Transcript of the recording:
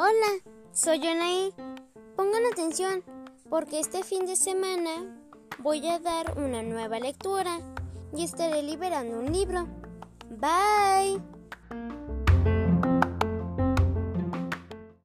Hola, soy Yonaí. Pongan atención, porque este fin de semana voy a dar una nueva lectura y estaré liberando un libro. Bye.